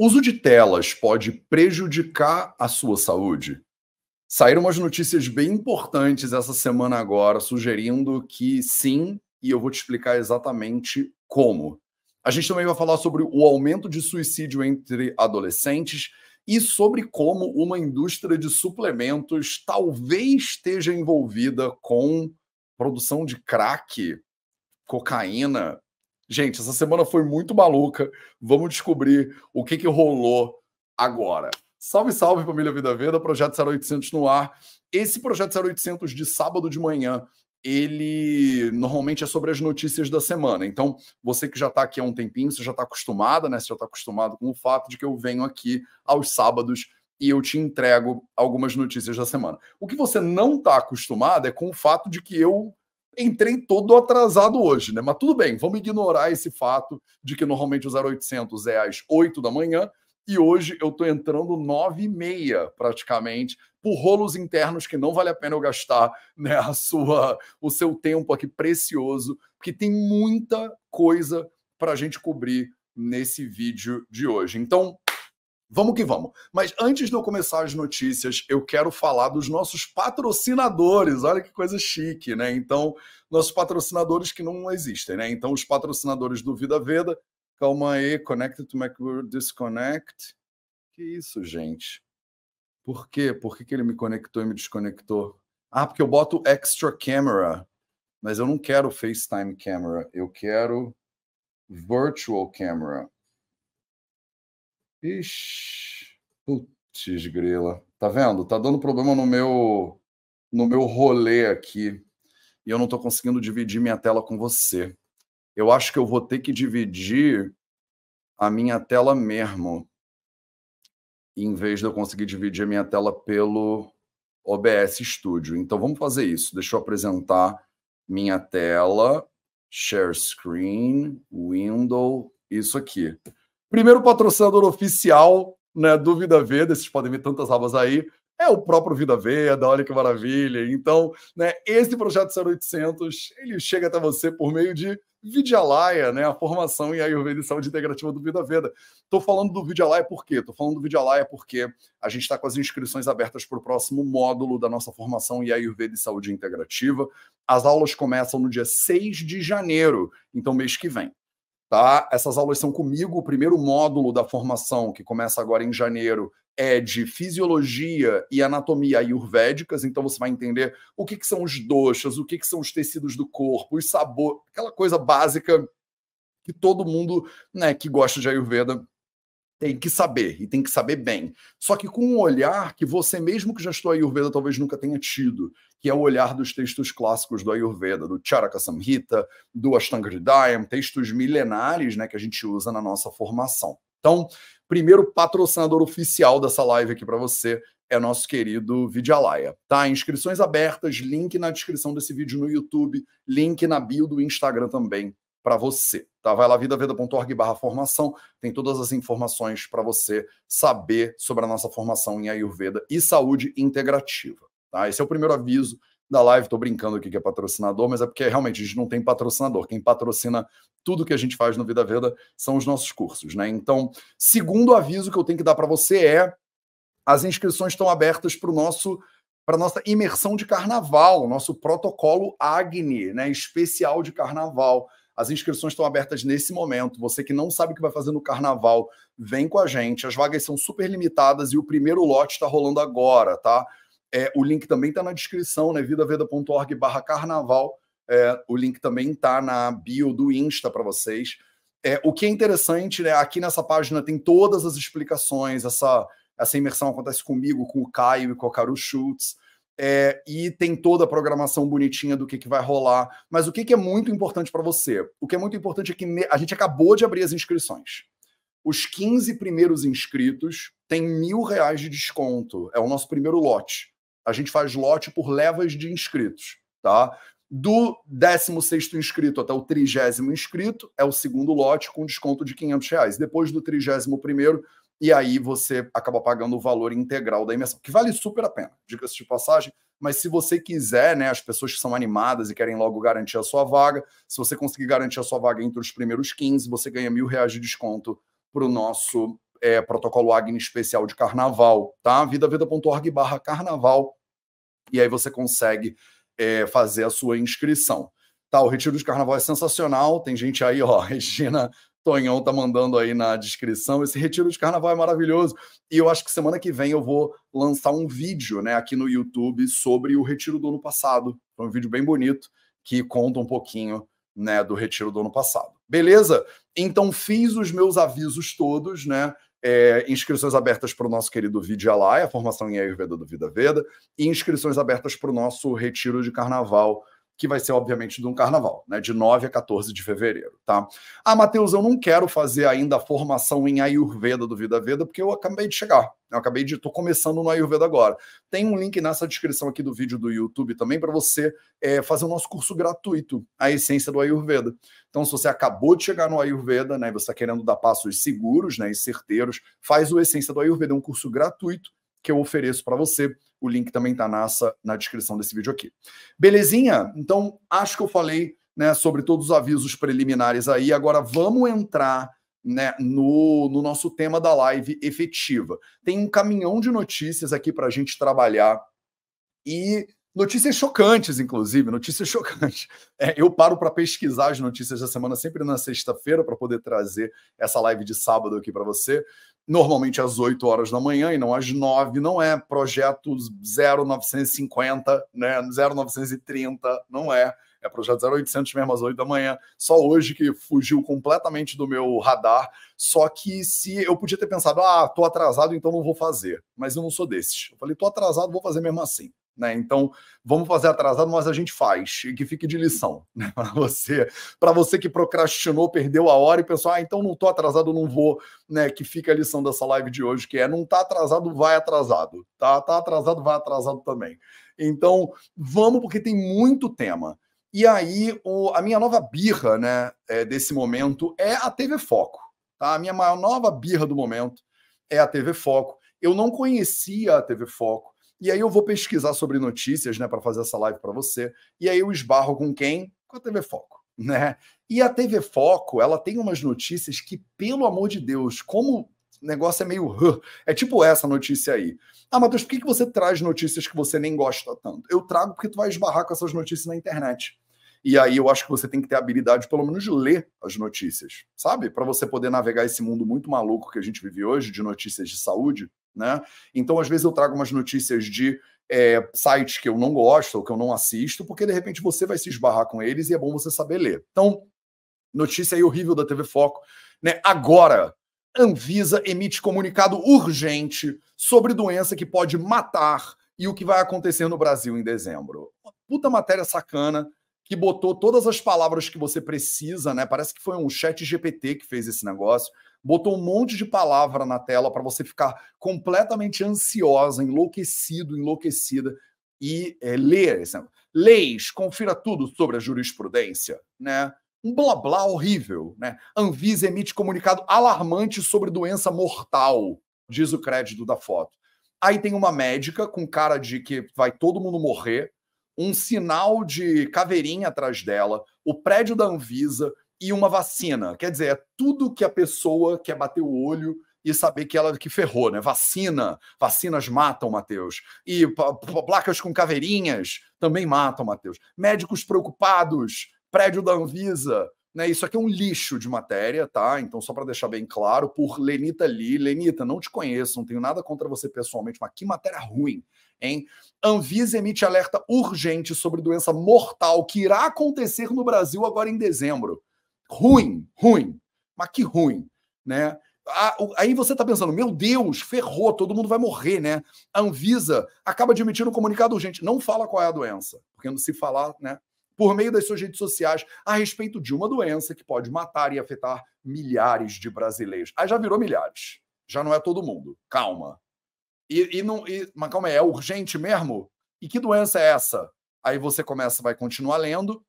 Uso de telas pode prejudicar a sua saúde? Saíram umas notícias bem importantes essa semana agora, sugerindo que sim, e eu vou te explicar exatamente como. A gente também vai falar sobre o aumento de suicídio entre adolescentes e sobre como uma indústria de suplementos talvez esteja envolvida com produção de crack, cocaína Gente, essa semana foi muito maluca. Vamos descobrir o que, que rolou agora. Salve, salve, família Vida Veda, Projeto 0800 no ar. Esse Projeto 0800 de sábado de manhã, ele normalmente é sobre as notícias da semana. Então, você que já está aqui há um tempinho, você já está acostumada, né? Você já está acostumado com o fato de que eu venho aqui aos sábados e eu te entrego algumas notícias da semana. O que você não está acostumado é com o fato de que eu entrei todo atrasado hoje, né? Mas tudo bem, vamos ignorar esse fato de que normalmente o 0800 é às 8 da manhã e hoje eu estou entrando 9 e meia praticamente por rolos internos que não vale a pena eu gastar né, a sua, o seu tempo aqui precioso, porque tem muita coisa para a gente cobrir nesse vídeo de hoje. Então, Vamos que vamos. Mas antes de eu começar as notícias, eu quero falar dos nossos patrocinadores. Olha que coisa chique, né? Então, nossos patrocinadores que não existem, né? Então, os patrocinadores do Vida Veda. Calma aí, Connected to Macworld Disconnect. Que isso, gente? Por quê? Por que, que ele me conectou e me desconectou? Ah, porque eu boto extra camera. Mas eu não quero FaceTime camera. Eu quero virtual camera. Ixi, putz, grila. Tá vendo? Tá dando problema no meu no meu rolê aqui. E eu não tô conseguindo dividir minha tela com você. Eu acho que eu vou ter que dividir a minha tela mesmo. Em vez de eu conseguir dividir a minha tela pelo OBS Studio. Então vamos fazer isso. Deixa eu apresentar minha tela, share screen, window, isso aqui. Primeiro patrocinador oficial né, do Vida Veda, vocês podem ver tantas abas aí, é o próprio Vida Veda, olha que maravilha. Então, né, esse projeto 0800, ele chega até você por meio de Vidyalaya, né, a formação em Ayurveda e Saúde Integrativa do Vida Veda. Estou falando do Vidyalaya por quê? Estou falando do Vidyalaya porque a gente está com as inscrições abertas para o próximo módulo da nossa formação em Ayurveda e Saúde Integrativa. As aulas começam no dia 6 de janeiro, então mês que vem. Tá? Essas aulas são comigo. O primeiro módulo da formação, que começa agora em janeiro, é de fisiologia e anatomia ayurvédicas. Então você vai entender o que, que são os doshas, o que, que são os tecidos do corpo, os sabor, aquela coisa básica que todo mundo né, que gosta de ayurveda tem que saber, e tem que saber bem. Só que com um olhar que você mesmo que já estudou Ayurveda talvez nunca tenha tido, que é o olhar dos textos clássicos do Ayurveda, do Charaka Samhita, do Ashtanga Hridayam, textos milenares né, que a gente usa na nossa formação. Então, primeiro patrocinador oficial dessa live aqui para você é nosso querido Vidyalaya. Tá? Inscrições abertas, link na descrição desse vídeo no YouTube, link na bio do Instagram também para você. Tá? Vai lá, vidaveda.org barra formação, tem todas as informações para você saber sobre a nossa formação em Ayurveda e saúde integrativa. Tá? Esse é o primeiro aviso da live. Estou brincando aqui que é patrocinador, mas é porque realmente a gente não tem patrocinador. Quem patrocina tudo que a gente faz no Vida Veda são os nossos cursos. Né? Então, segundo aviso que eu tenho que dar para você é as inscrições estão abertas para o nosso para nossa imersão de carnaval, nosso protocolo Agni, né, especial de carnaval. As inscrições estão abertas nesse momento. Você que não sabe o que vai fazer no carnaval, vem com a gente. As vagas são super limitadas e o primeiro lote está rolando agora, tá? É, o link também está na descrição, né? vidaveda.org barra carnaval. É, o link também está na bio do Insta para vocês. É, o que é interessante, né? Aqui nessa página tem todas as explicações. Essa, essa imersão acontece comigo, com o Caio e com a Caru Schultz é, e tem toda a programação bonitinha do que, que vai rolar. Mas o que, que é muito importante para você? O que é muito importante é que a gente acabou de abrir as inscrições. Os 15 primeiros inscritos têm mil reais de desconto. É o nosso primeiro lote. A gente faz lote por levas de inscritos, tá? Do 16 inscrito até o 30 inscrito é o segundo lote com desconto de 500 reais. Depois do 31 primeiro e aí você acaba pagando o valor integral da imersão, que vale super a pena, diga-se de passagem. Mas se você quiser, né, as pessoas que são animadas e querem logo garantir a sua vaga, se você conseguir garantir a sua vaga entre os primeiros 15, você ganha mil reais de desconto para o nosso é, protocolo Agni especial de carnaval, tá? vidaveda.org barra carnaval. E aí você consegue é, fazer a sua inscrição. Tá, o retiro de carnaval é sensacional. Tem gente aí, ó, Regina Tonhão tá mandando aí na descrição. Esse retiro de carnaval é maravilhoso. E eu acho que semana que vem eu vou lançar um vídeo, né, aqui no YouTube sobre o retiro do ano passado. Foi um vídeo bem bonito que conta um pouquinho, né, do retiro do ano passado. Beleza? Então fiz os meus avisos todos, né? É, inscrições abertas para o nosso querido Vidyalaya, a formação em Ayurveda do Vida Veda, e inscrições abertas para o nosso retiro de carnaval que vai ser, obviamente, de um carnaval, né? De 9 a 14 de fevereiro, tá? Ah, Matheus, eu não quero fazer ainda a formação em Ayurveda do Vida Veda, porque eu acabei de chegar. Eu acabei de. tô começando no Ayurveda agora. Tem um link nessa descrição aqui do vídeo do YouTube também para você é, fazer o nosso curso gratuito, a essência do Ayurveda. Então, se você acabou de chegar no Ayurveda, né? Você está querendo dar passos seguros né, e certeiros, faz o Essência do Ayurveda, é um curso gratuito que eu ofereço para você. O link também está nessa na descrição desse vídeo aqui. Belezinha? Então, acho que eu falei né, sobre todos os avisos preliminares aí. Agora vamos entrar né, no, no nosso tema da live efetiva. Tem um caminhão de notícias aqui para a gente trabalhar e notícias chocantes, inclusive, notícias chocantes. É, eu paro para pesquisar as notícias da semana sempre na sexta-feira para poder trazer essa live de sábado aqui para você normalmente às 8 horas da manhã e não às 9, não é projeto 0950, né? 0930, não é. É projeto 0800 mesmo às 8 da manhã. Só hoje que fugiu completamente do meu radar. Só que se eu podia ter pensado, ah, tô atrasado, então não vou fazer. Mas eu não sou desses. Eu falei, tô atrasado, vou fazer mesmo assim. Né? Então, vamos fazer atrasado, mas a gente faz, e que fique de lição né? para você, para você que procrastinou, perdeu a hora e pensou, ah, então não estou atrasado, não vou, né? Que fica a lição dessa live de hoje, que é não tá atrasado, vai atrasado, tá? Tá atrasado, vai atrasado também. Então, vamos porque tem muito tema. E aí, o, a minha nova birra, né, é, desse momento é a TV Foco, tá? A minha maior nova birra do momento é a TV Foco. Eu não conhecia a TV Foco. E aí eu vou pesquisar sobre notícias, né, para fazer essa live para você. E aí eu esbarro com quem? Com a TV Foco, né? E a TV Foco, ela tem umas notícias que, pelo amor de Deus, como o negócio é meio. É tipo essa notícia aí. Ah, Matheus, por que, você traz notícias que você nem gosta tanto? Eu trago porque tu vai esbarrar com essas notícias na internet. E aí eu acho que você tem que ter a habilidade, pelo menos, de ler as notícias, sabe? Para você poder navegar esse mundo muito maluco que a gente vive hoje, de notícias de saúde, né? Então, às vezes, eu trago umas notícias de é, sites que eu não gosto ou que eu não assisto, porque de repente você vai se esbarrar com eles e é bom você saber ler. Então, notícia aí horrível da TV Foco. Né? Agora, Anvisa emite comunicado urgente sobre doença que pode matar e o que vai acontecer no Brasil em dezembro. Puta matéria sacana que botou todas as palavras que você precisa, né? Parece que foi um chat GPT que fez esse negócio botou um monte de palavra na tela para você ficar completamente ansiosa, enlouquecido, enlouquecida e é, ler. Leis, confira tudo sobre a jurisprudência, né? Um blá blá horrível, né? Anvisa emite comunicado alarmante sobre doença mortal, diz o crédito da foto. Aí tem uma médica com cara de que vai todo mundo morrer, um sinal de caveirinha atrás dela, o prédio da Anvisa, e uma vacina. Quer dizer, é tudo que a pessoa quer bater o olho e saber que ela que ferrou, né? Vacina, vacinas matam, Matheus. E placas com caveirinhas também matam, Matheus. Médicos preocupados, prédio da Anvisa, né? Isso aqui é um lixo de matéria, tá? Então, só para deixar bem claro, por Lenita Lee. Lenita, não te conheço, não tenho nada contra você pessoalmente, mas que matéria ruim, hein? Anvisa emite alerta urgente sobre doença mortal que irá acontecer no Brasil agora em dezembro ruim, ruim, mas que ruim, né? Aí você está pensando, meu Deus, ferrou, todo mundo vai morrer, né? A Anvisa acaba de emitir um comunicado urgente. Não fala qual é a doença, porque se falar, né? Por meio das suas redes sociais, a respeito de uma doença que pode matar e afetar milhares de brasileiros. Aí já virou milhares. Já não é todo mundo. Calma. E, e não, e, mas calma aí, é urgente mesmo? E que doença é essa? Aí você começa, vai continuar lendo,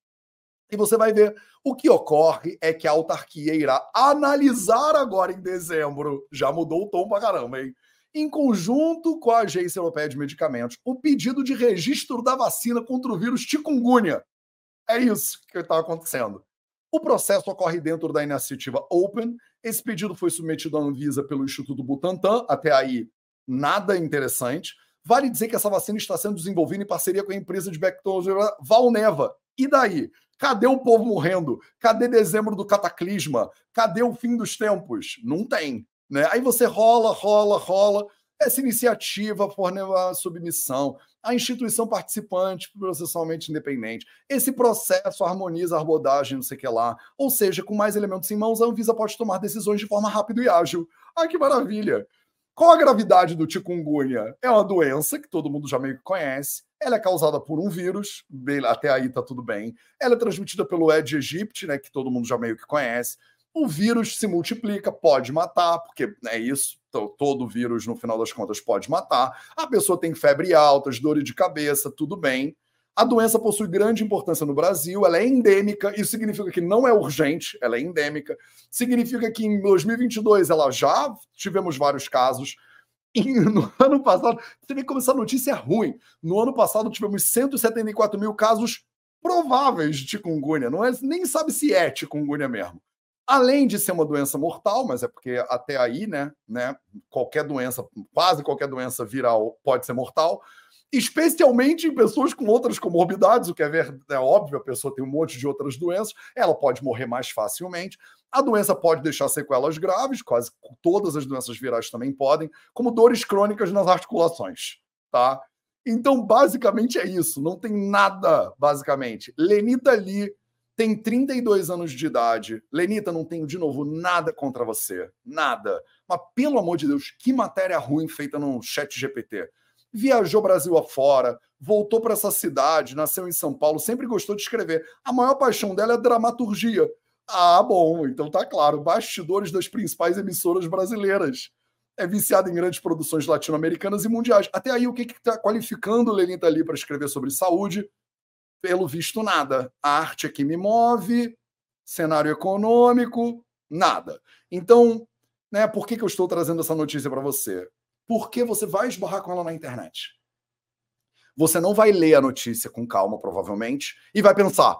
e você vai ver. O que ocorre é que a autarquia irá analisar agora em dezembro. Já mudou o tom pra caramba, hein? Em conjunto com a Agência Europeia de Medicamentos, o pedido de registro da vacina contra o vírus chikungunya. É isso que está acontecendo. O processo ocorre dentro da iniciativa Open. Esse pedido foi submetido à Anvisa pelo Instituto Butantan. Até aí, nada interessante. Vale dizer que essa vacina está sendo desenvolvida em parceria com a empresa de tecnologia Valneva. E daí? Cadê o povo morrendo? Cadê dezembro do cataclisma? Cadê o fim dos tempos? Não tem. Né? Aí você rola, rola, rola. Essa iniciativa forneceu a submissão, a instituição participante processualmente independente. Esse processo harmoniza a abordagem, não sei o que lá. Ou seja, com mais elementos em mãos, a Anvisa pode tomar decisões de forma rápida e ágil. Ai, que maravilha! Qual a gravidade do chikungunya? É uma doença que todo mundo já meio que conhece. Ela é causada por um vírus, até aí tá tudo bem. Ela é transmitida pelo Aedes aegypti, né, que todo mundo já meio que conhece. O vírus se multiplica, pode matar, porque é isso, todo vírus, no final das contas, pode matar. A pessoa tem febre alta, dor de cabeça, tudo bem. A doença possui grande importância no Brasil, ela é endêmica, isso significa que não é urgente, ela é endêmica. Significa que em 2022 ela já tivemos vários casos. E no ano passado, você vê como essa notícia é ruim. No ano passado tivemos 174 mil casos prováveis de chikungunya, não é, nem sabe se é chikungunya mesmo. Além de ser uma doença mortal, mas é porque até aí, né, né, qualquer doença, quase qualquer doença viral pode ser mortal especialmente em pessoas com outras comorbidades, o que é, ver, é óbvio, a pessoa tem um monte de outras doenças, ela pode morrer mais facilmente. A doença pode deixar sequelas graves, quase todas as doenças virais também podem, como dores crônicas nas articulações, tá? Então, basicamente é isso, não tem nada, basicamente. Lenita Lee tem 32 anos de idade. Lenita, não tenho, de novo, nada contra você, nada. Mas, pelo amor de Deus, que matéria ruim feita no chat GPT viajou Brasil afora, voltou para essa cidade, nasceu em São Paulo, sempre gostou de escrever. A maior paixão dela é dramaturgia. Ah, bom, então tá claro. Bastidores das principais emissoras brasileiras. É viciada em grandes produções latino-americanas e mundiais. Até aí, o que está qualificando Lenita ali para escrever sobre saúde? Pelo visto, nada. A arte é que me move, cenário econômico, nada. Então, né, por que, que eu estou trazendo essa notícia para você? Porque você vai esbarrar com ela na internet. Você não vai ler a notícia com calma, provavelmente, e vai pensar: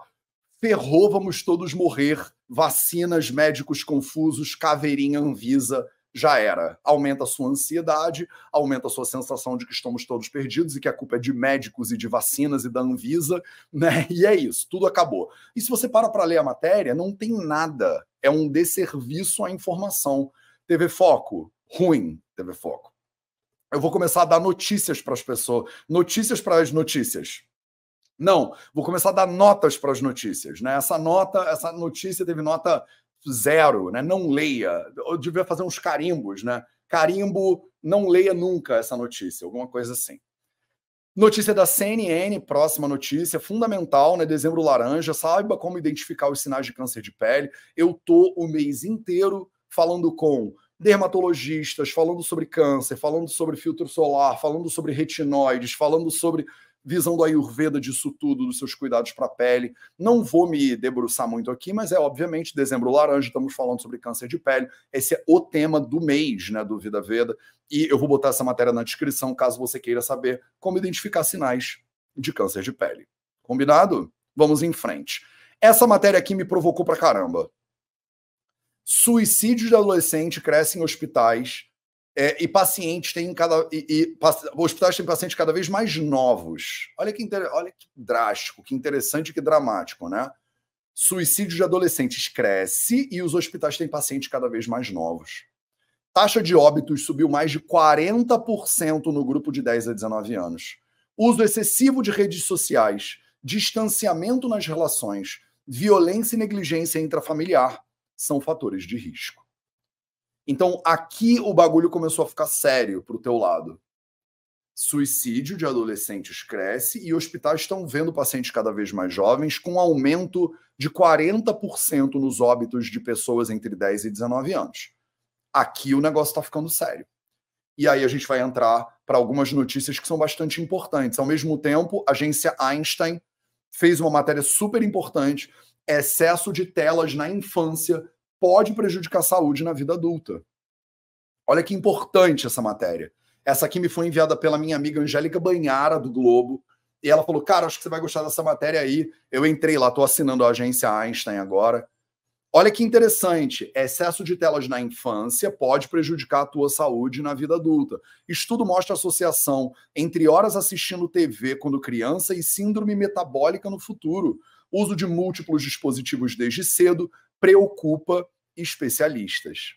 ferrou, vamos todos morrer, vacinas, médicos confusos, caveirinha Anvisa, já era. Aumenta a sua ansiedade, aumenta a sua sensação de que estamos todos perdidos e que a culpa é de médicos e de vacinas e da Anvisa, né? E é isso, tudo acabou. E se você para para ler a matéria, não tem nada. É um desserviço à informação. TV Foco, ruim, TV Foco eu vou começar a dar notícias para as pessoas, notícias para as notícias. Não, vou começar a dar notas para as notícias, né? Essa nota, essa notícia teve nota zero, né? Não leia. Eu devia fazer uns carimbos, né? Carimbo, não leia nunca essa notícia, alguma coisa assim. Notícia da CNN, próxima notícia, fundamental, né? Dezembro laranja, saiba como identificar os sinais de câncer de pele. Eu tô o mês inteiro falando com dermatologistas falando sobre câncer, falando sobre filtro solar, falando sobre retinóides, falando sobre visão do Ayurveda disso tudo, dos seus cuidados para a pele. Não vou me debruçar muito aqui, mas é obviamente dezembro laranja, estamos falando sobre câncer de pele. Esse é o tema do mês, né, do Vida Veda, e eu vou botar essa matéria na descrição caso você queira saber como identificar sinais de câncer de pele. Combinado? Vamos em frente. Essa matéria aqui me provocou pra caramba. Suicídios de adolescente crescem em hospitais é, e pacientes têm cada. E, e, hospitais têm pacientes cada vez mais novos. Olha que, inter, olha que drástico, que interessante, que dramático, né? Suicídio de adolescentes cresce e os hospitais têm pacientes cada vez mais novos. Taxa de óbitos subiu mais de 40% no grupo de 10 a 19 anos. Uso excessivo de redes sociais, distanciamento nas relações, violência e negligência intrafamiliar são fatores de risco. Então, aqui o bagulho começou a ficar sério para o teu lado. Suicídio de adolescentes cresce e hospitais estão vendo pacientes cada vez mais jovens com aumento de 40% nos óbitos de pessoas entre 10 e 19 anos. Aqui o negócio está ficando sério. E aí a gente vai entrar para algumas notícias que são bastante importantes. Ao mesmo tempo, a agência Einstein fez uma matéria super importante excesso de telas na infância pode prejudicar a saúde na vida adulta. Olha que importante essa matéria. Essa aqui me foi enviada pela minha amiga Angélica Banhara, do Globo. E ela falou: Cara, acho que você vai gostar dessa matéria aí. Eu entrei lá, estou assinando a agência Einstein agora. Olha que interessante, excesso de telas na infância pode prejudicar a tua saúde na vida adulta. Estudo mostra associação entre horas assistindo TV quando criança e síndrome metabólica no futuro. Uso de múltiplos dispositivos desde cedo preocupa especialistas.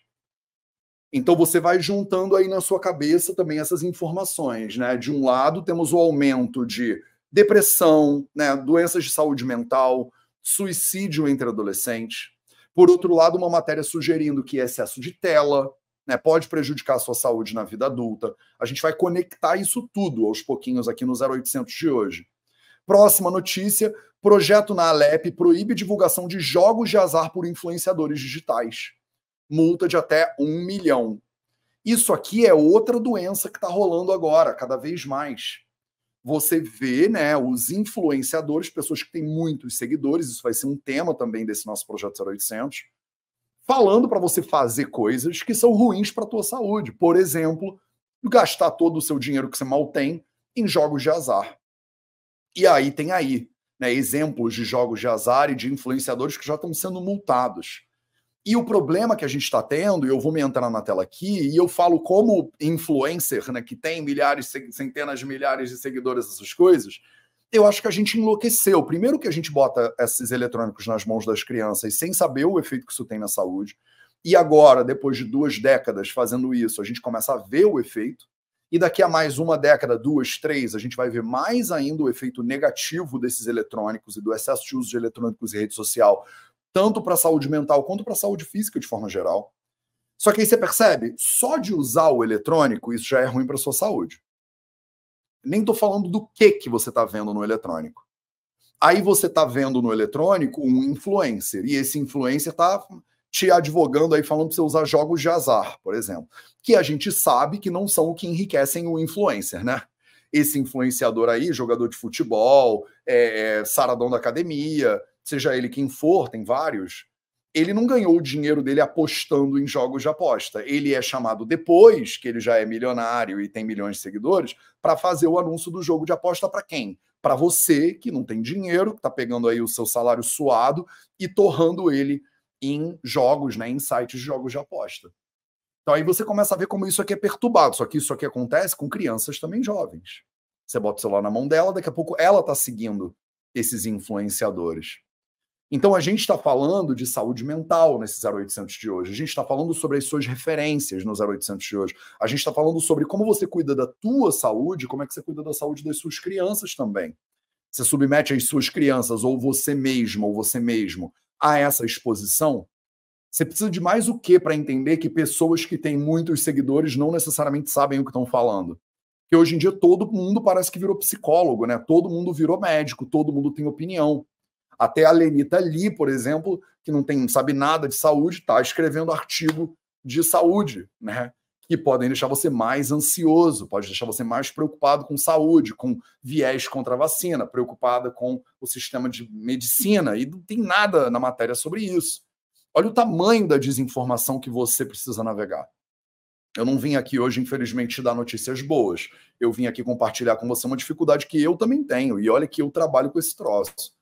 Então você vai juntando aí na sua cabeça também essas informações, né? De um lado temos o aumento de depressão, né, doenças de saúde mental, suicídio entre adolescentes. Por outro lado, uma matéria sugerindo que excesso de tela né, pode prejudicar a sua saúde na vida adulta. A gente vai conectar isso tudo aos pouquinhos aqui no 0800 de hoje. Próxima notícia: projeto na Alep proíbe divulgação de jogos de azar por influenciadores digitais multa de até um milhão. Isso aqui é outra doença que está rolando agora, cada vez mais. Você vê né, os influenciadores, pessoas que têm muitos seguidores, isso vai ser um tema também desse nosso projeto 0800, falando para você fazer coisas que são ruins para a tua saúde. Por exemplo, gastar todo o seu dinheiro que você mal tem em jogos de azar. E aí tem aí né, exemplos de jogos de azar e de influenciadores que já estão sendo multados. E o problema que a gente está tendo, e eu vou me entrar na tela aqui, e eu falo como influencer, né, que tem milhares, centenas de milhares de seguidores, essas coisas, eu acho que a gente enlouqueceu. Primeiro que a gente bota esses eletrônicos nas mãos das crianças sem saber o efeito que isso tem na saúde. E agora, depois de duas décadas fazendo isso, a gente começa a ver o efeito. E daqui a mais uma década, duas, três, a gente vai ver mais ainda o efeito negativo desses eletrônicos e do excesso de uso de eletrônicos e rede social tanto para a saúde mental quanto para a saúde física de forma geral. Só que aí você percebe, só de usar o eletrônico, isso já é ruim para sua saúde. Nem estou falando do que que você está vendo no eletrônico. Aí você está vendo no eletrônico um influencer, e esse influencer está te advogando aí, falando para você usar jogos de azar, por exemplo, que a gente sabe que não são o que enriquecem o influencer, né? Esse influenciador aí, jogador de futebol, é, é, saradão da academia, seja ele quem for, tem vários, ele não ganhou o dinheiro dele apostando em jogos de aposta. Ele é chamado depois, que ele já é milionário e tem milhões de seguidores, para fazer o anúncio do jogo de aposta para quem? Para você que não tem dinheiro, que está pegando aí o seu salário suado e torrando ele em jogos, né, em sites de jogos de aposta. Então aí você começa a ver como isso aqui é perturbado. Só que isso aqui acontece com crianças também jovens. Você bota o celular na mão dela, daqui a pouco ela está seguindo esses influenciadores. Então a gente está falando de saúde mental nesse 0800 de hoje. A gente está falando sobre as suas referências no 0800 de hoje. A gente está falando sobre como você cuida da tua saúde, como é que você cuida da saúde das suas crianças também. Você submete as suas crianças ou você mesmo ou você mesmo a essa exposição. Você precisa de mais o que para entender que pessoas que têm muitos seguidores não necessariamente sabem o que estão falando? Que hoje em dia todo mundo parece que virou psicólogo, né? Todo mundo virou médico, todo mundo tem opinião. Até a Lenita Lee, por exemplo, que não tem, sabe nada de saúde, está escrevendo artigo de saúde, né? Que podem deixar você mais ansioso, pode deixar você mais preocupado com saúde, com viés contra a vacina, preocupada com o sistema de medicina, e não tem nada na matéria sobre isso. Olha o tamanho da desinformação que você precisa navegar. Eu não vim aqui hoje, infelizmente, dar notícias boas. Eu vim aqui compartilhar com você uma dificuldade que eu também tenho. E olha que eu trabalho com esse troço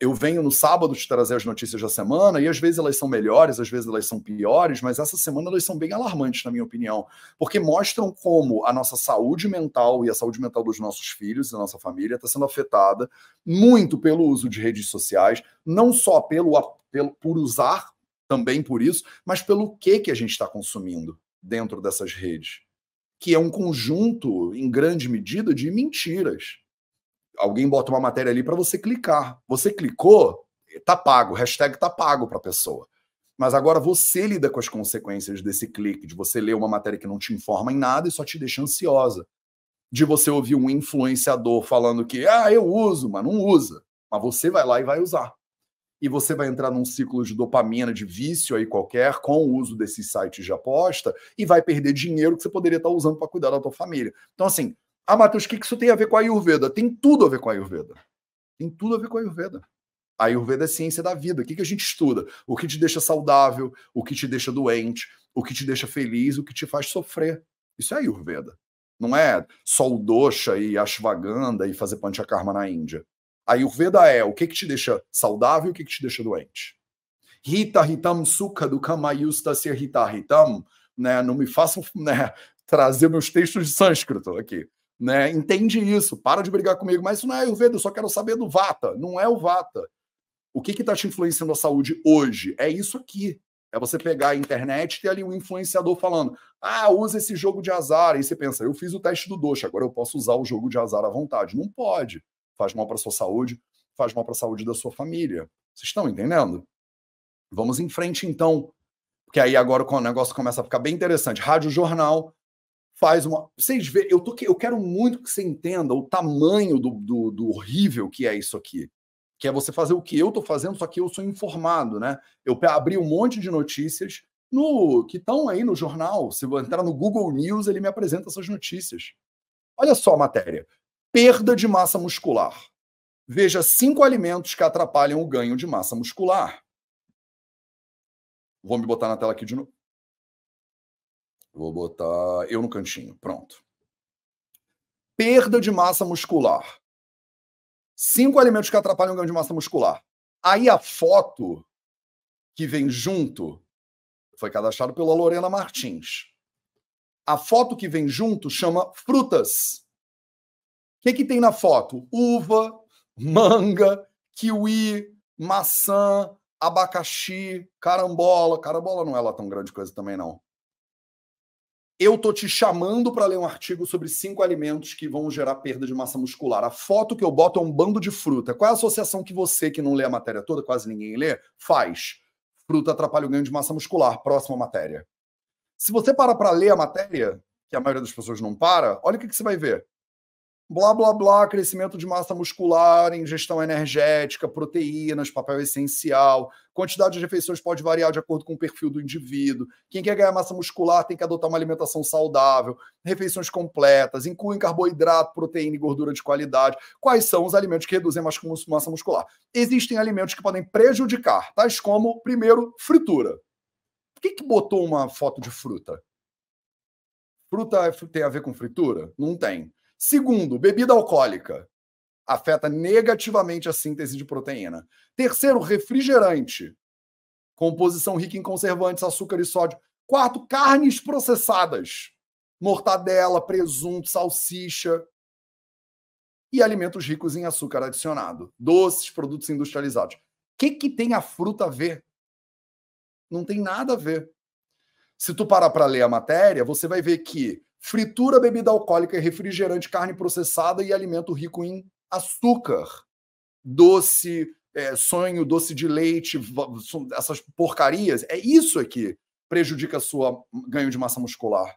eu venho no sábado te trazer as notícias da semana e às vezes elas são melhores, às vezes elas são piores, mas essa semana elas são bem alarmantes, na minha opinião, porque mostram como a nossa saúde mental e a saúde mental dos nossos filhos e da nossa família está sendo afetada muito pelo uso de redes sociais, não só pelo, pelo por usar, também por isso, mas pelo que, que a gente está consumindo dentro dessas redes, que é um conjunto, em grande medida, de mentiras alguém bota uma matéria ali para você clicar. Você clicou, tá pago, hashtag tá pago para a pessoa. Mas agora você lida com as consequências desse clique, de você ler uma matéria que não te informa em nada e só te deixa ansiosa. De você ouvir um influenciador falando que, ah, eu uso, mas não usa. Mas você vai lá e vai usar. E você vai entrar num ciclo de dopamina, de vício aí qualquer, com o uso desses sites de aposta, e vai perder dinheiro que você poderia estar usando para cuidar da tua família. Então, assim, ah, Matheus, o que isso tem a ver com a Ayurveda? Tem tudo a ver com a Ayurveda. Tem tudo a ver com a Ayurveda. A Ayurveda é ciência da vida. O que, que a gente estuda? O que te deixa saudável, o que te deixa doente, o que te deixa feliz, o que te faz sofrer. Isso é Ayurveda. Não é só o dosha e ashwagandha e fazer panchakarma na Índia. A Ayurveda é o que, que te deixa saudável e o que, que te deixa doente. Rita Ritam Sukha do Kamayusta Ser Rita Ritam, né? Não me façam né, trazer meus textos de sânscrito aqui. Né? Entende isso, para de brigar comigo, mas isso não é Ayurveda, eu só quero saber do Vata. Não é o Vata. O que está te influenciando a saúde hoje? É isso aqui. É você pegar a internet e ter ali um influenciador falando: ah, usa esse jogo de azar. Aí você pensa, eu fiz o teste do doce, agora eu posso usar o jogo de azar à vontade. Não pode. Faz mal para sua saúde, faz mal para a saúde da sua família. Vocês estão entendendo? Vamos em frente, então. Porque aí agora o negócio começa a ficar bem interessante. Rádio Jornal faz uma. Vocês veem, eu, tô, eu quero muito que você entenda o tamanho do, do, do horrível que é isso aqui que é você fazer o que eu estou fazendo, só que eu sou informado, né? Eu abri um monte de notícias no que estão aí no jornal. Se eu entrar no Google News, ele me apresenta essas notícias. Olha só a matéria: perda de massa muscular. Veja cinco alimentos que atrapalham o ganho de massa muscular. Vou me botar na tela aqui de novo. Vou botar eu no cantinho. Pronto. Perda de massa muscular Cinco alimentos que atrapalham o ganho de massa muscular. Aí a foto que vem junto foi cadastrado pela Lorena Martins. A foto que vem junto chama frutas. O que, que tem na foto? Uva, manga, kiwi, maçã, abacaxi, carambola. Carambola não é lá tão grande coisa também, não eu tô te chamando para ler um artigo sobre cinco alimentos que vão gerar perda de massa muscular. A foto que eu boto é um bando de fruta. Qual é a associação que você, que não lê a matéria toda, quase ninguém lê, faz? Fruta atrapalha o ganho de massa muscular. Próxima matéria. Se você parar para ler a matéria, que a maioria das pessoas não para, olha o que, que você vai ver blá blá blá, crescimento de massa muscular, ingestão energética, proteínas, papel essencial. Quantidade de refeições pode variar de acordo com o perfil do indivíduo. Quem quer ganhar massa muscular tem que adotar uma alimentação saudável, refeições completas, incluem carboidrato, proteína e gordura de qualidade. Quais são os alimentos que reduzem a massa muscular? Existem alimentos que podem prejudicar, tais como, primeiro, fritura. Por que, que botou uma foto de fruta? Fruta tem a ver com fritura? Não tem. Segundo, bebida alcoólica. Afeta negativamente a síntese de proteína. Terceiro, refrigerante. Composição rica em conservantes, açúcar e sódio. Quarto, carnes processadas. Mortadela, presunto, salsicha. E alimentos ricos em açúcar adicionado. Doces, produtos industrializados. O que, que tem a fruta a ver? Não tem nada a ver. Se tu parar para ler a matéria, você vai ver que fritura, bebida alcoólica, refrigerante, carne processada e alimento rico em açúcar, doce, é, sonho, doce de leite, essas porcarias, é isso que prejudica a sua ganho de massa muscular.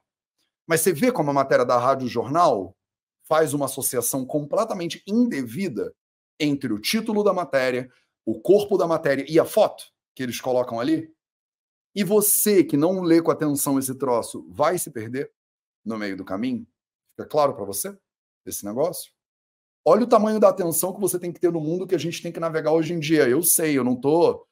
Mas você vê como a matéria da Rádio Jornal faz uma associação completamente indevida entre o título da matéria, o corpo da matéria e a foto que eles colocam ali? E você que não lê com atenção esse troço vai se perder? No meio do caminho? Fica claro para você esse negócio? Olha o tamanho da atenção que você tem que ter no mundo que a gente tem que navegar hoje em dia. Eu sei, eu não tô.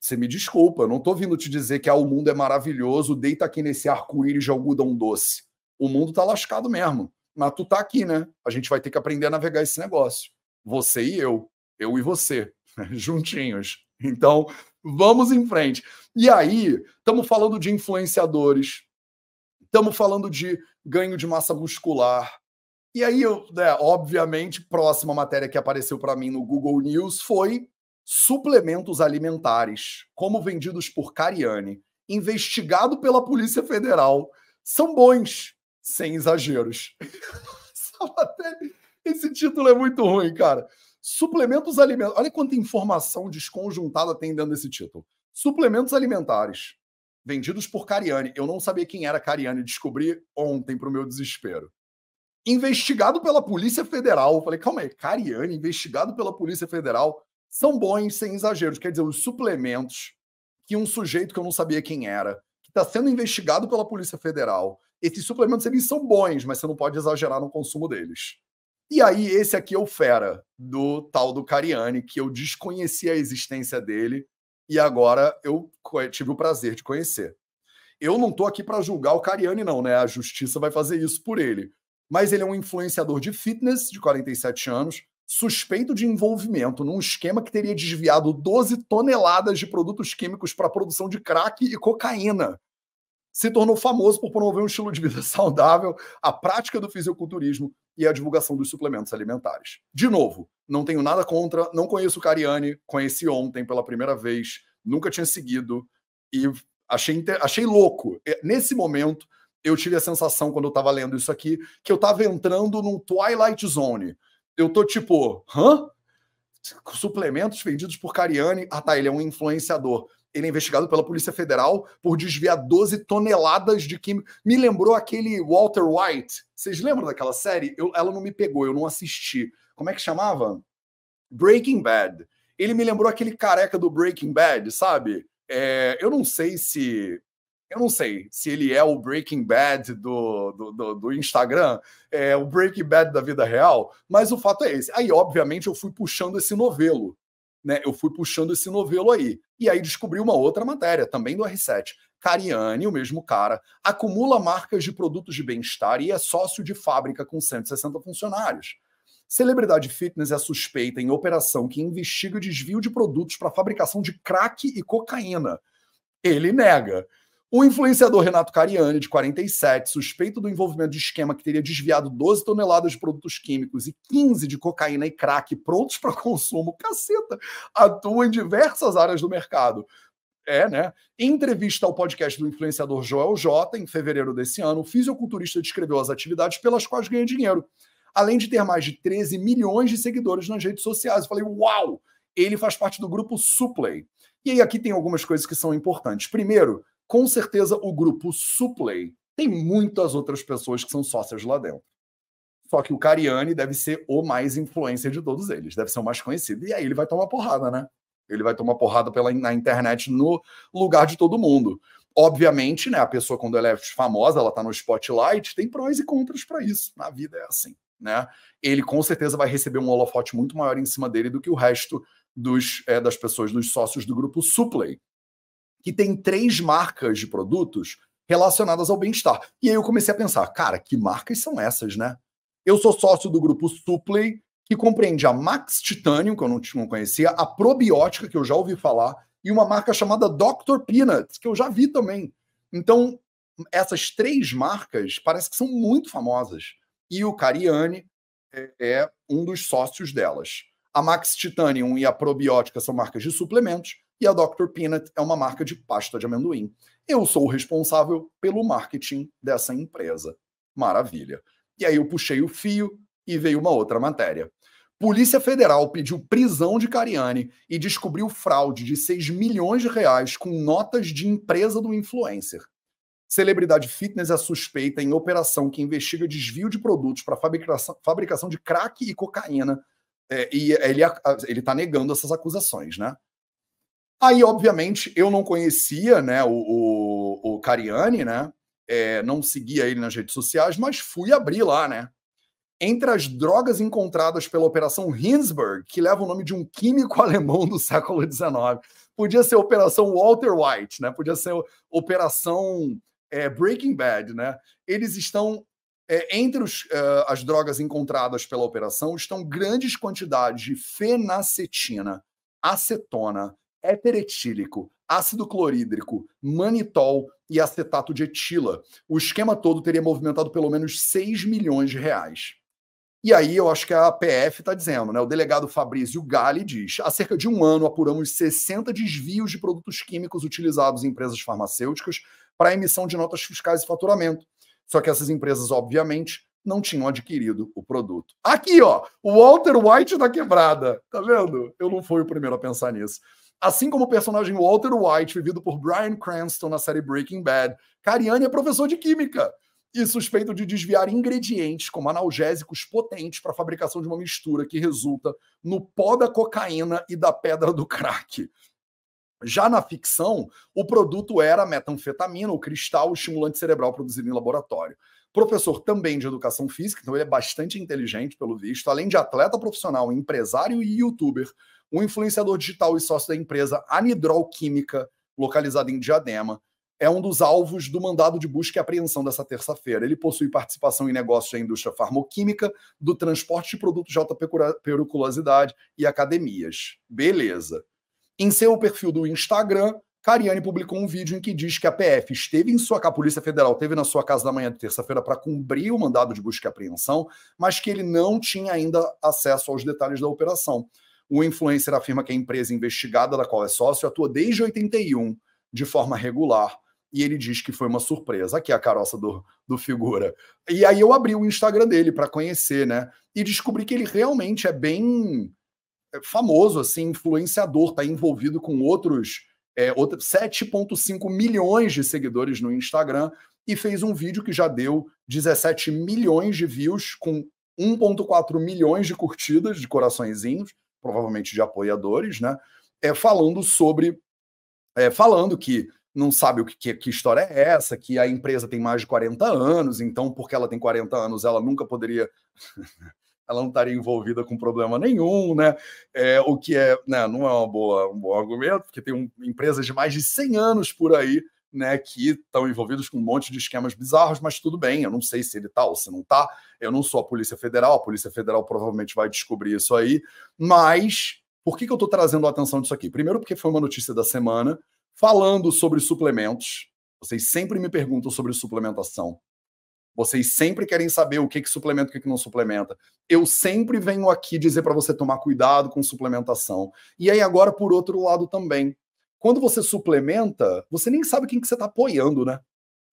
Você me desculpa, eu não tô vindo te dizer que ah, o mundo é maravilhoso, deita aqui nesse arco-íris de algodão doce. O mundo tá lascado mesmo. Mas tu tá aqui, né? A gente vai ter que aprender a navegar esse negócio. Você e eu, eu e você, juntinhos. Então, vamos em frente. E aí, estamos falando de influenciadores, estamos falando de ganho de massa muscular. E aí, eu, né, obviamente, próxima matéria que apareceu para mim no Google News foi suplementos alimentares, como vendidos por Cariani, investigado pela Polícia Federal, são bons, sem exageros. Esse título é muito ruim, cara. Suplementos alimentares. Olha quanta informação desconjuntada tem dentro desse título. Suplementos alimentares vendidos por Cariani. Eu não sabia quem era Cariani, descobri ontem para o meu desespero. Investigado pela Polícia Federal. Falei, calma aí, Cariani, investigado pela Polícia Federal, são bons sem exageros. Quer dizer, os suplementos que um sujeito que eu não sabia quem era, que está sendo investigado pela Polícia Federal, esses suplementos eles são bons, mas você não pode exagerar no consumo deles. E aí, esse aqui é o fera do tal do Cariani, que eu desconhecia a existência dele e agora eu tive o prazer de conhecer. Eu não estou aqui para julgar o Cariani, não, né? A justiça vai fazer isso por ele. Mas ele é um influenciador de fitness de 47 anos, suspeito de envolvimento num esquema que teria desviado 12 toneladas de produtos químicos para a produção de crack e cocaína. Se tornou famoso por promover um estilo de vida saudável, a prática do fisiculturismo e a divulgação dos suplementos alimentares. De novo, não tenho nada contra, não conheço o Cariani, conheci ontem pela primeira vez, nunca tinha seguido e achei, achei louco. Nesse momento, eu tive a sensação, quando eu estava lendo isso aqui, que eu estava entrando num Twilight Zone eu tô tipo, hã? Suplementos vendidos por Cariani. Ah, tá, ele é um influenciador. Ele é investigado pela Polícia Federal por desviar 12 toneladas de química. Me lembrou aquele Walter White. Vocês lembram daquela série? Eu, ela não me pegou, eu não assisti. Como é que chamava? Breaking Bad. Ele me lembrou aquele careca do Breaking Bad, sabe? É, eu não sei se eu não sei se ele é o Breaking Bad do, do, do, do, Instagram, é o Breaking Bad da vida real, mas o fato é esse. Aí, obviamente, eu fui puxando esse novelo, né? Eu fui puxando esse novelo aí. E aí descobri uma outra matéria, também do R7. Cariani, o mesmo cara, acumula marcas de produtos de bem-estar e é sócio de fábrica com 160 funcionários. Celebridade Fitness é suspeita em operação que investiga desvio de produtos para fabricação de crack e cocaína. Ele nega. O influenciador Renato Cariani, de 47, suspeito do envolvimento de esquema que teria desviado 12 toneladas de produtos químicos e 15 de cocaína e crack prontos para consumo, caceta, atua em diversas áreas do mercado. É, né? Em entrevista ao podcast do influenciador Joel J, em fevereiro desse ano, o fisiculturista descreveu as atividades pelas quais ganha dinheiro, além de ter mais de 13 milhões de seguidores nas redes sociais. Eu falei, uau! Ele faz parte do grupo Suplay. E aí aqui tem algumas coisas que são importantes. Primeiro, com certeza o grupo Suplay tem muitas outras pessoas que são sócias lá dentro. Só que o Cariani deve ser o mais influencer de todos eles, deve ser o mais conhecido. E aí ele vai tomar porrada, né? Ele vai tomar porrada pela, na internet no lugar de todo mundo. Obviamente, né, a pessoa, quando ela é famosa, ela tá no spotlight, tem prós e contras para isso. Na vida é assim, né? Ele com certeza vai receber um holofote muito maior em cima dele do que o resto dos, é, das pessoas, dos sócios do grupo Suplay que tem três marcas de produtos relacionadas ao bem-estar. E aí eu comecei a pensar, cara, que marcas são essas, né? Eu sou sócio do grupo Suplay, que compreende a Max Titanium, que eu não, conhecia, a Probiótica, que eu já ouvi falar, e uma marca chamada Dr. Peanut, que eu já vi também. Então, essas três marcas parece que são muito famosas. E o Cariani é, é um dos sócios delas. A Max Titanium e a Probiótica são marcas de suplementos, e a Dr. Peanut é uma marca de pasta de amendoim. Eu sou o responsável pelo marketing dessa empresa. Maravilha. E aí eu puxei o fio e veio uma outra matéria. Polícia Federal pediu prisão de Cariani e descobriu fraude de 6 milhões de reais com notas de empresa do influencer. Celebridade Fitness é suspeita em operação que investiga desvio de produtos para fabricação, fabricação de crack e cocaína. É, e ele está negando essas acusações, né? Aí, obviamente, eu não conhecia né, o, o, o Cariani, né? É, não seguia ele nas redes sociais, mas fui abrir lá, né? Entre as drogas encontradas pela Operação Hinsberg, que leva o nome de um químico alemão do século XIX, podia ser Operação Walter White, né? Podia ser Operação é, Breaking Bad, né? Eles estão é, entre os, uh, as drogas encontradas pela operação estão grandes quantidades de fenacetina, acetona, éter ácido clorídrico, manitol e acetato de etila. O esquema todo teria movimentado pelo menos 6 milhões de reais. E aí eu acho que a PF está dizendo, né? O delegado Fabrício Gali diz: há cerca de um ano apuramos 60 desvios de produtos químicos utilizados em empresas farmacêuticas para emissão de notas fiscais e faturamento. Só que essas empresas, obviamente, não tinham adquirido o produto. Aqui, ó, o Walter White da quebrada. Tá vendo? Eu não fui o primeiro a pensar nisso. Assim como o personagem Walter White, vivido por Bryan Cranston na série Breaking Bad, Cariani é professor de química e suspeito de desviar ingredientes como analgésicos potentes para a fabricação de uma mistura que resulta no pó da cocaína e da pedra do crack. Já na ficção, o produto era metanfetamina, o cristal, estimulante cerebral produzido em laboratório. Professor também de educação física, então ele é bastante inteligente, pelo visto, além de atleta profissional, empresário e youtuber um influenciador digital e sócio da empresa Anidrol Química, localizada em Diadema, é um dos alvos do mandado de busca e apreensão dessa terça-feira. Ele possui participação em negócios da indústria farmoquímica, do transporte de produtos de alta periculosidade e academias. Beleza. Em seu perfil do Instagram, Cariani publicou um vídeo em que diz que a PF esteve em sua a Polícia Federal esteve na sua casa da manhã de terça-feira para cumprir o mandado de busca e apreensão, mas que ele não tinha ainda acesso aos detalhes da operação. O influencer afirma que a empresa investigada da qual é sócio atua desde 81 de forma regular e ele diz que foi uma surpresa. Aqui é a caroça do, do figura. E aí eu abri o Instagram dele para conhecer, né? E descobri que ele realmente é bem é, famoso, assim, influenciador, está envolvido com outros, é, 7,5 milhões de seguidores no Instagram e fez um vídeo que já deu 17 milhões de views, com 1,4 milhões de curtidas de coraçõezinhos, provavelmente de apoiadores, né? É, falando sobre. É, falando que não sabe o que, que, história é essa, que a empresa tem mais de 40 anos, então, porque ela tem 40 anos, ela nunca poderia. ela não estaria envolvida com problema nenhum, né? É, o que é, né, não é uma boa, um bom argumento, porque tem um, empresas de mais de 100 anos por aí, né, que estão envolvidos com um monte de esquemas bizarros, mas tudo bem, eu não sei se ele tá ou se não tá. Eu não sou a Polícia Federal, a Polícia Federal provavelmente vai descobrir isso aí, mas por que, que eu estou trazendo a atenção disso aqui? Primeiro, porque foi uma notícia da semana falando sobre suplementos. Vocês sempre me perguntam sobre suplementação. Vocês sempre querem saber o que, que suplementa e o que, que não suplementa. Eu sempre venho aqui dizer para você tomar cuidado com suplementação. E aí, agora, por outro lado também. Quando você suplementa, você nem sabe quem que você está apoiando, né?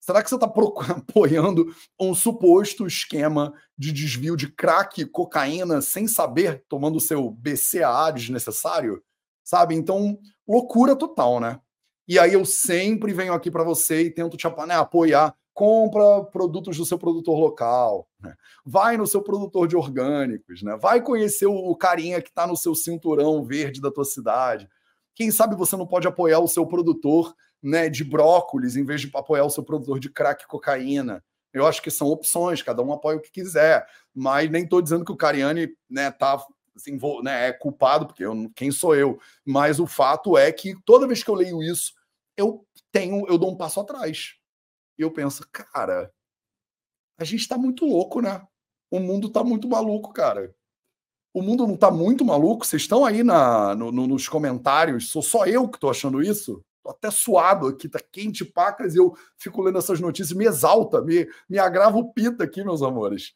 Será que você está apoiando um suposto esquema de desvio de crack, cocaína, sem saber, tomando seu BCAA desnecessário? Sabe? Então, loucura total, né? E aí eu sempre venho aqui para você e tento te né, apoiar. Compra produtos do seu produtor local, né? vai no seu produtor de orgânicos, né? vai conhecer o carinha que está no seu cinturão verde da tua cidade. Quem sabe você não pode apoiar o seu produtor né, de brócolis em vez de apoiar o seu produtor de crack e cocaína. Eu acho que são opções, cada um apoia o que quiser, mas nem estou dizendo que o Cariani né, tá, assim, vou, né, é culpado, porque eu, quem sou eu? Mas o fato é que toda vez que eu leio isso, eu tenho, eu dou um passo atrás. E eu penso, cara, a gente está muito louco, né? O mundo está muito maluco, cara. O mundo não está muito maluco? Vocês estão aí na, no, no, nos comentários? Sou só eu que estou achando isso? Tô até suado aqui, tá quente pacas, e eu fico lendo essas notícias, me exalta, me, me agrava o pita aqui, meus amores.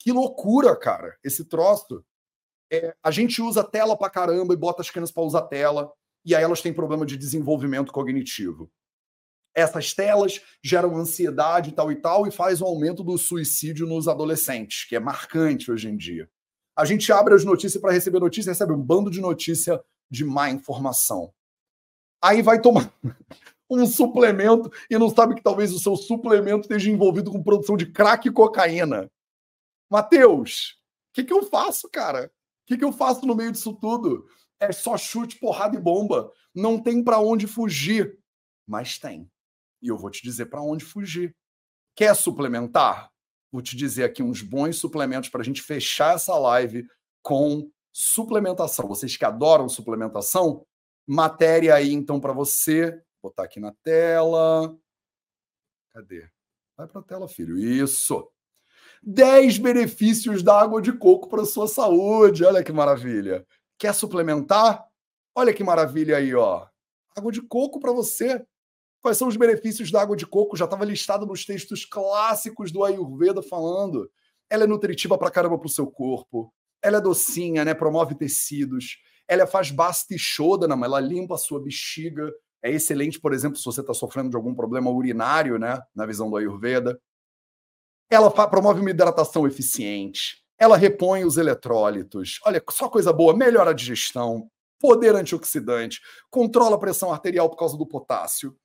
Que loucura, cara, esse troço. É, a gente usa tela pra caramba e bota as crianças para usar tela e aí elas têm problema de desenvolvimento cognitivo. Essas telas geram ansiedade e tal e tal e faz um aumento do suicídio nos adolescentes, que é marcante hoje em dia. A gente abre as notícias para receber notícia, recebe um bando de notícia de má informação. Aí vai tomar um suplemento e não sabe que talvez o seu suplemento esteja envolvido com produção de crack e cocaína. Mateus, o que, que eu faço, cara? O que, que eu faço no meio disso tudo? é só chute, porrada e bomba. Não tem para onde fugir. Mas tem. E eu vou te dizer para onde fugir. Quer suplementar? Vou te dizer aqui uns bons suplementos para a gente fechar essa live com suplementação. Vocês que adoram suplementação, matéria aí então para você. Vou botar aqui na tela. Cadê? Vai para a tela, filho. Isso. 10 benefícios da água de coco para sua saúde. Olha que maravilha. Quer suplementar? Olha que maravilha aí, ó. Água de coco para você. Quais são os benefícios da água de coco? Já estava listado nos textos clássicos do Ayurveda falando. Ela é nutritiva para caramba para o seu corpo. Ela é docinha, né? Promove tecidos. Ela faz basta e shodana, ela limpa a sua bexiga. É excelente, por exemplo, se você está sofrendo de algum problema urinário, né? Na visão do Ayurveda. Ela promove uma hidratação eficiente. Ela repõe os eletrólitos. Olha, só coisa boa, melhora a digestão, poder antioxidante, controla a pressão arterial por causa do potássio,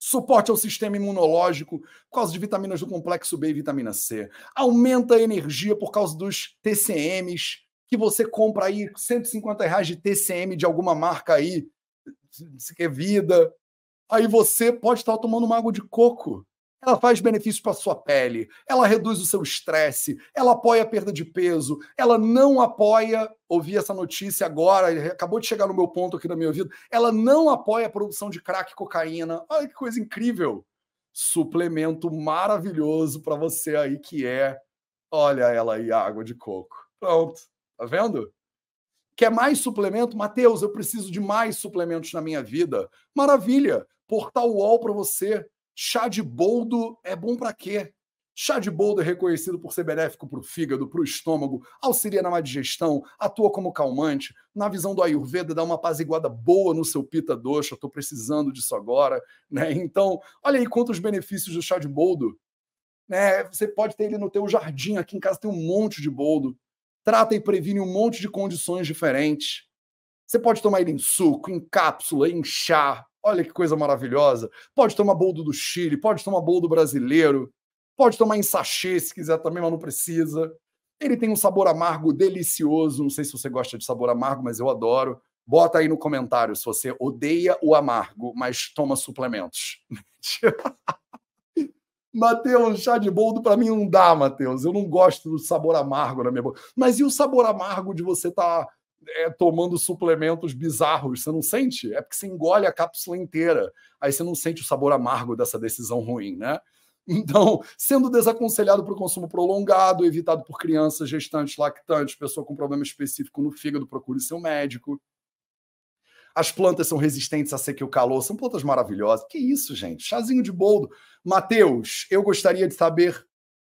suporte ao sistema imunológico por causa de vitaminas do complexo B e vitamina C, aumenta a energia por causa dos TCMs, que você compra aí 150 reais de TCM de alguma marca aí, se quer vida. Aí você pode estar tomando uma água de coco ela faz benefícios para sua pele, ela reduz o seu estresse, ela apoia a perda de peso, ela não apoia, ouvi essa notícia agora, acabou de chegar no meu ponto aqui na minha vida, ela não apoia a produção de crack e cocaína. Olha que coisa incrível. Suplemento maravilhoso para você aí que é, olha ela aí, água de coco. Pronto, tá vendo? Quer mais suplemento? Matheus, eu preciso de mais suplementos na minha vida. Maravilha! Portal UOL para você Chá de boldo é bom para quê? Chá de boldo é reconhecido por ser benéfico para o fígado, para o estômago, auxilia na má digestão, atua como calmante. Na visão do Ayurveda, dá uma apaziguada boa no seu pita doxa. Estou precisando disso agora. Né? Então, olha aí quantos benefícios do chá de boldo. Né? Você pode ter ele no teu jardim. Aqui em casa tem um monte de boldo. Trata e previne um monte de condições diferentes. Você pode tomar ele em suco, em cápsula, em chá, Olha que coisa maravilhosa. Pode tomar boldo do Chile, pode tomar boldo brasileiro, pode tomar em sachê se quiser também, mas não precisa. Ele tem um sabor amargo delicioso. Não sei se você gosta de sabor amargo, mas eu adoro. Bota aí no comentário se você odeia o amargo, mas toma suplementos. Matheus, chá de boldo para mim não dá, Matheus. Eu não gosto do sabor amargo na minha boca. Mas e o sabor amargo de você estar tá é, tomando suplementos bizarros, você não sente? É porque você engole a cápsula inteira. Aí você não sente o sabor amargo dessa decisão ruim, né? Então, sendo desaconselhado para o consumo prolongado, evitado por crianças, gestantes, lactantes, pessoa com problema específico no fígado, procure seu médico. As plantas são resistentes a seca e o calor, são plantas maravilhosas. Que isso, gente? Chazinho de boldo. Mateus, eu gostaria de saber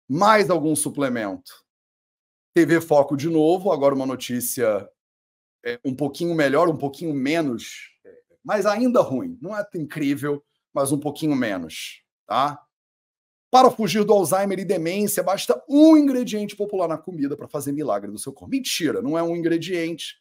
mais algum suplemento. TV Foco de novo, agora uma notícia é, um pouquinho melhor, um pouquinho menos, mas ainda ruim. Não é incrível, mas um pouquinho menos, tá? Para fugir do Alzheimer e demência, basta um ingrediente popular na comida para fazer milagre do seu corpo. Mentira, não é um ingrediente.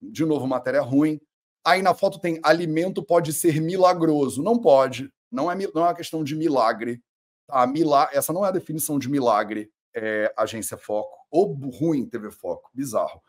De novo, matéria ruim. Aí na foto tem alimento pode ser milagroso. Não pode. Não é, não é uma questão de milagre. Tá? Mila essa não é a definição de milagre, é, agência Foco. Ou ruim TV Foco. Bizarro.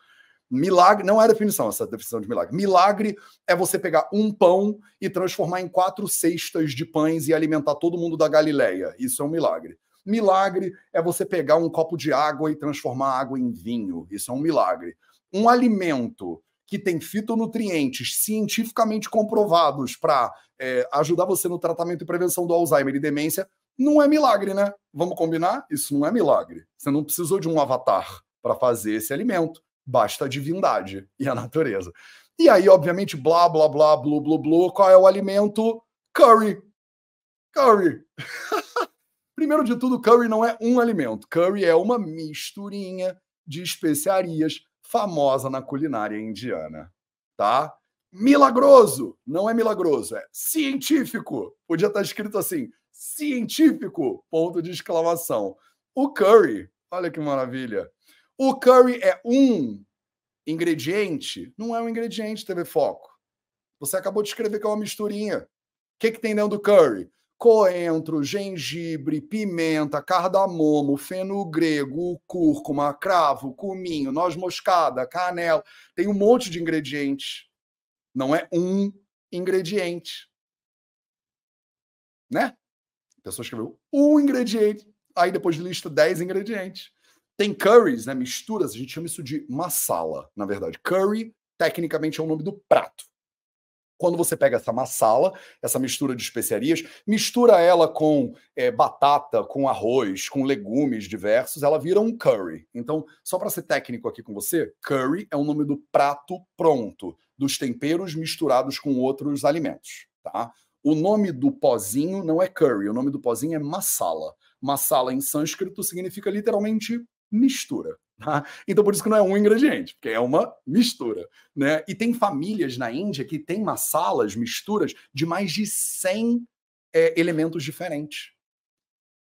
Milagre não é a definição, essa definição de milagre. Milagre é você pegar um pão e transformar em quatro cestas de pães e alimentar todo mundo da Galileia. Isso é um milagre. Milagre é você pegar um copo de água e transformar água em vinho. Isso é um milagre. Um alimento que tem fitonutrientes cientificamente comprovados para é, ajudar você no tratamento e prevenção do Alzheimer e demência, não é milagre, né? Vamos combinar? Isso não é milagre. Você não precisou de um avatar para fazer esse alimento basta a divindade e a natureza. E aí, obviamente, blá, blá, blá, blu, blu, blu, qual é o alimento? Curry. Curry. Primeiro de tudo, curry não é um alimento. Curry é uma misturinha de especiarias famosa na culinária indiana, tá? Milagroso, não é milagroso, é científico. Podia estar escrito assim, científico, ponto de exclamação. O curry, olha que maravilha. O curry é um ingrediente? Não é um ingrediente, TV Foco. Você acabou de escrever que é uma misturinha. O que, que tem dentro do curry? Coentro, gengibre, pimenta, cardamomo, feno grego, cúrcuma, cravo, cominho, noz moscada, canela. Tem um monte de ingredientes. Não é um ingrediente. Né? A pessoa escreveu um ingrediente, aí depois lista 10 ingredientes. Tem curries, né, misturas, a gente chama isso de masala, na verdade. Curry, tecnicamente, é o nome do prato. Quando você pega essa masala, essa mistura de especiarias, mistura ela com é, batata, com arroz, com legumes diversos, ela vira um curry. Então, só para ser técnico aqui com você, curry é o nome do prato pronto, dos temperos misturados com outros alimentos, tá? O nome do pozinho não é curry, o nome do pozinho é masala. Masala em sânscrito significa literalmente mistura. Tá? Então, por isso que não é um ingrediente, porque é uma mistura. Né? E tem famílias na Índia que tem masalas, misturas, de mais de 100 é, elementos diferentes.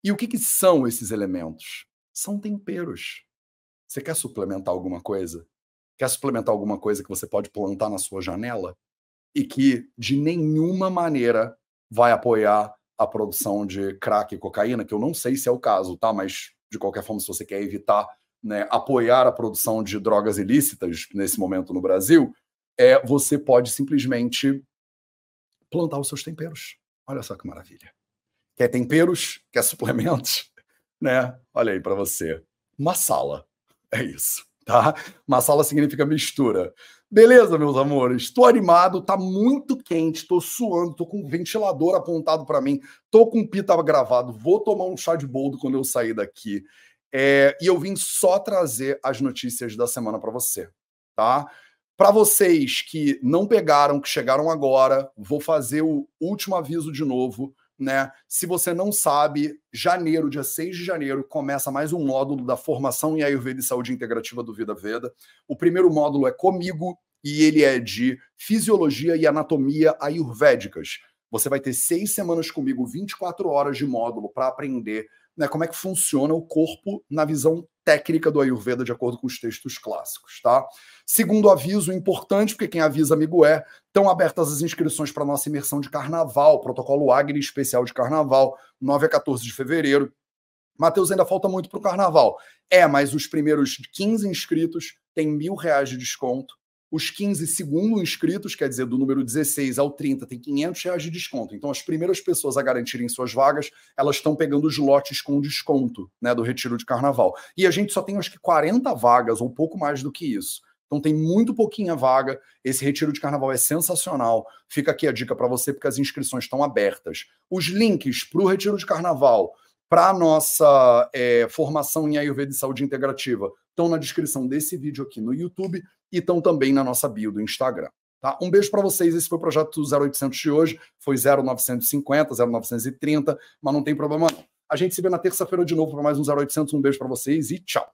E o que, que são esses elementos? São temperos. Você quer suplementar alguma coisa? Quer suplementar alguma coisa que você pode plantar na sua janela? E que de nenhuma maneira vai apoiar a produção de crack e cocaína, que eu não sei se é o caso, tá? Mas de qualquer forma, se você quer evitar né, apoiar a produção de drogas ilícitas nesse momento no Brasil, é você pode simplesmente plantar os seus temperos. Olha só que maravilha. Quer temperos? Quer suplementos? Né? Olha aí para você. Masala. É isso, tá? Masala significa mistura. Beleza, meus amores? Estou animado, tá muito quente, tô suando, tô com o ventilador apontado para mim, tô com pita gravado, vou tomar um chá de boldo quando eu sair daqui. É, e eu vim só trazer as notícias da semana para você, tá? Para vocês que não pegaram, que chegaram agora, vou fazer o último aviso de novo né? Se você não sabe, janeiro, dia 6 de janeiro, começa mais um módulo da formação em Ayurveda e Saúde Integrativa do Vida Veda. O primeiro módulo é comigo e ele é de Fisiologia e Anatomia Ayurvédicas. Você vai ter seis semanas comigo, 24 horas de módulo para aprender né, como é que funciona o corpo na visão técnica do Ayurveda, de acordo com os textos clássicos, tá? Segundo aviso importante, porque quem avisa amigo é, estão abertas as inscrições para nossa imersão de carnaval, protocolo Agni especial de carnaval, 9 a 14 de fevereiro. Matheus, ainda falta muito para o carnaval. É, mas os primeiros 15 inscritos têm mil reais de desconto os 15 segundo inscritos, quer dizer, do número 16 ao 30, tem 500 reais de desconto. Então, as primeiras pessoas a garantirem suas vagas, elas estão pegando os lotes com desconto né, do retiro de carnaval. E a gente só tem, acho que, 40 vagas, ou pouco mais do que isso. Então tem muito pouquinha vaga. Esse retiro de carnaval é sensacional. Fica aqui a dica para você, porque as inscrições estão abertas. Os links para o retiro de carnaval, para a nossa é, formação em Ayurveda e Saúde Integrativa, estão na descrição desse vídeo aqui no YouTube e estão também na nossa bio do Instagram. Tá? Um beijo para vocês. Esse foi o projeto 0800 de hoje. Foi 0950, 0930, mas não tem problema não. A gente se vê na terça-feira de novo para mais um 0800. Um beijo para vocês e tchau.